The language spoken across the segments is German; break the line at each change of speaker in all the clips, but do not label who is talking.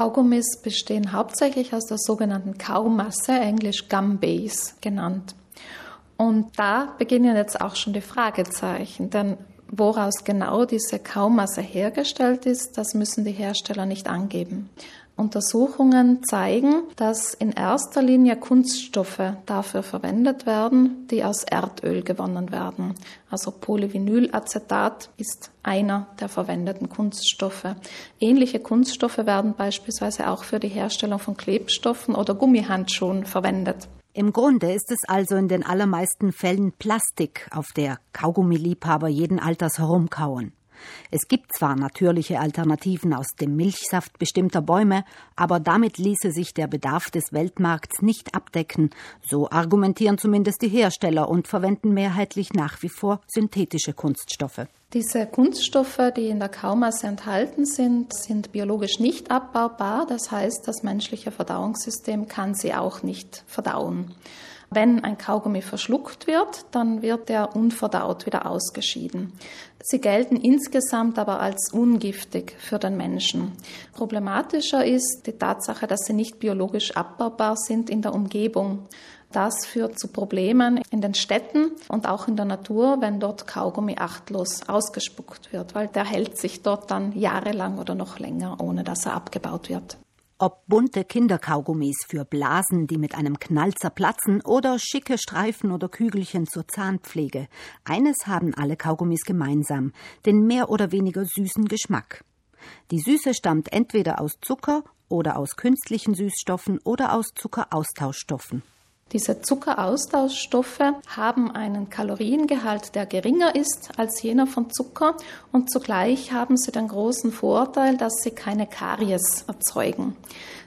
Kaugummis bestehen hauptsächlich aus der sogenannten Kaumasse, englisch Gum Base genannt. Und da beginnen jetzt auch schon die Fragezeichen, denn woraus genau diese Kaumasse hergestellt ist, das müssen die Hersteller nicht angeben. Untersuchungen zeigen, dass in erster Linie Kunststoffe dafür verwendet werden, die aus Erdöl gewonnen werden. Also Polyvinylacetat ist einer der verwendeten Kunststoffe. Ähnliche Kunststoffe werden beispielsweise auch für die Herstellung von Klebstoffen oder Gummihandschuhen verwendet.
Im Grunde ist es also in den allermeisten Fällen Plastik, auf der Kaugummiliebhaber jeden Alters herumkauen. Es gibt zwar natürliche Alternativen aus dem Milchsaft bestimmter Bäume, aber damit ließe sich der Bedarf des Weltmarkts nicht abdecken, so argumentieren zumindest die Hersteller und verwenden mehrheitlich nach wie vor synthetische Kunststoffe.
Diese Kunststoffe, die in der Kaumasse enthalten sind, sind biologisch nicht abbaubar. Das heißt, das menschliche Verdauungssystem kann sie auch nicht verdauen. Wenn ein Kaugummi verschluckt wird, dann wird er unverdaut wieder ausgeschieden. Sie gelten insgesamt aber als ungiftig für den Menschen. Problematischer ist die Tatsache, dass sie nicht biologisch abbaubar sind in der Umgebung. Das führt zu Problemen in den Städten und auch in der Natur, wenn dort Kaugummi achtlos ausgespuckt wird, weil der hält sich dort dann jahrelang oder noch länger, ohne dass er abgebaut wird.
Ob bunte Kinderkaugummis für Blasen, die mit einem Knall zerplatzen, oder schicke Streifen oder Kügelchen zur Zahnpflege, eines haben alle Kaugummis gemeinsam, den mehr oder weniger süßen Geschmack. Die Süße stammt entweder aus Zucker oder aus künstlichen Süßstoffen oder aus Zuckeraustauschstoffen.
Diese Zuckeraustauschstoffe haben einen Kaloriengehalt, der geringer ist als jener von Zucker und zugleich haben sie den großen Vorteil, dass sie keine Karies erzeugen.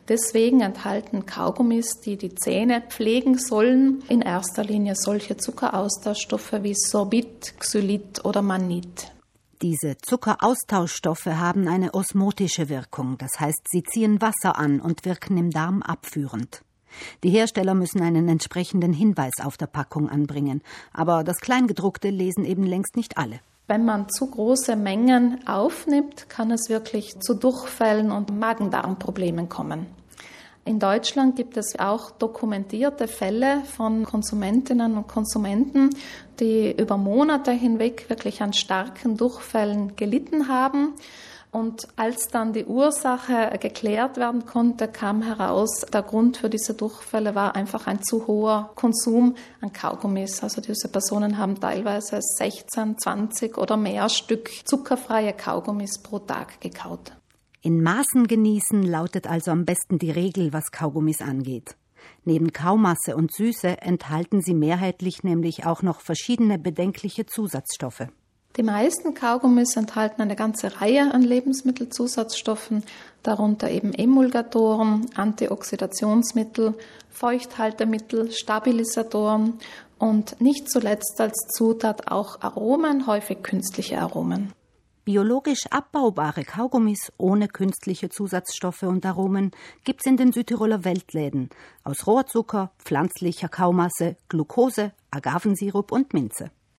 Deswegen enthalten Kaugummis, die die Zähne pflegen sollen, in erster Linie solche Zuckeraustauschstoffe wie Sorbit, Xylit oder Mannit.
Diese Zuckeraustauschstoffe haben eine osmotische Wirkung, das heißt, sie ziehen Wasser an und wirken im Darm abführend. Die Hersteller müssen einen entsprechenden Hinweis auf der Packung anbringen, aber das Kleingedruckte lesen eben längst nicht alle.
Wenn man zu große Mengen aufnimmt, kann es wirklich zu Durchfällen und Magen-Darm-Problemen kommen. In Deutschland gibt es auch dokumentierte Fälle von Konsumentinnen und Konsumenten, die über Monate hinweg wirklich an starken Durchfällen gelitten haben und als dann die Ursache geklärt werden konnte, kam heraus, der Grund für diese Durchfälle war einfach ein zu hoher Konsum an Kaugummis. Also diese Personen haben teilweise 16, 20 oder mehr Stück zuckerfreie Kaugummis pro Tag gekaut.
In Maßen genießen lautet also am besten die Regel, was Kaugummis angeht. Neben Kaumasse und Süße enthalten sie mehrheitlich nämlich auch noch verschiedene bedenkliche Zusatzstoffe.
Die meisten Kaugummis enthalten eine ganze Reihe an Lebensmittelzusatzstoffen, darunter eben Emulgatoren, Antioxidationsmittel, Feuchthaltemittel, Stabilisatoren und nicht zuletzt als Zutat auch Aromen, häufig künstliche Aromen.
Biologisch abbaubare Kaugummis ohne künstliche Zusatzstoffe und Aromen gibt's in den Südtiroler Weltläden aus Rohrzucker, pflanzlicher Kaumasse, Glucose, Agavensirup und Minze.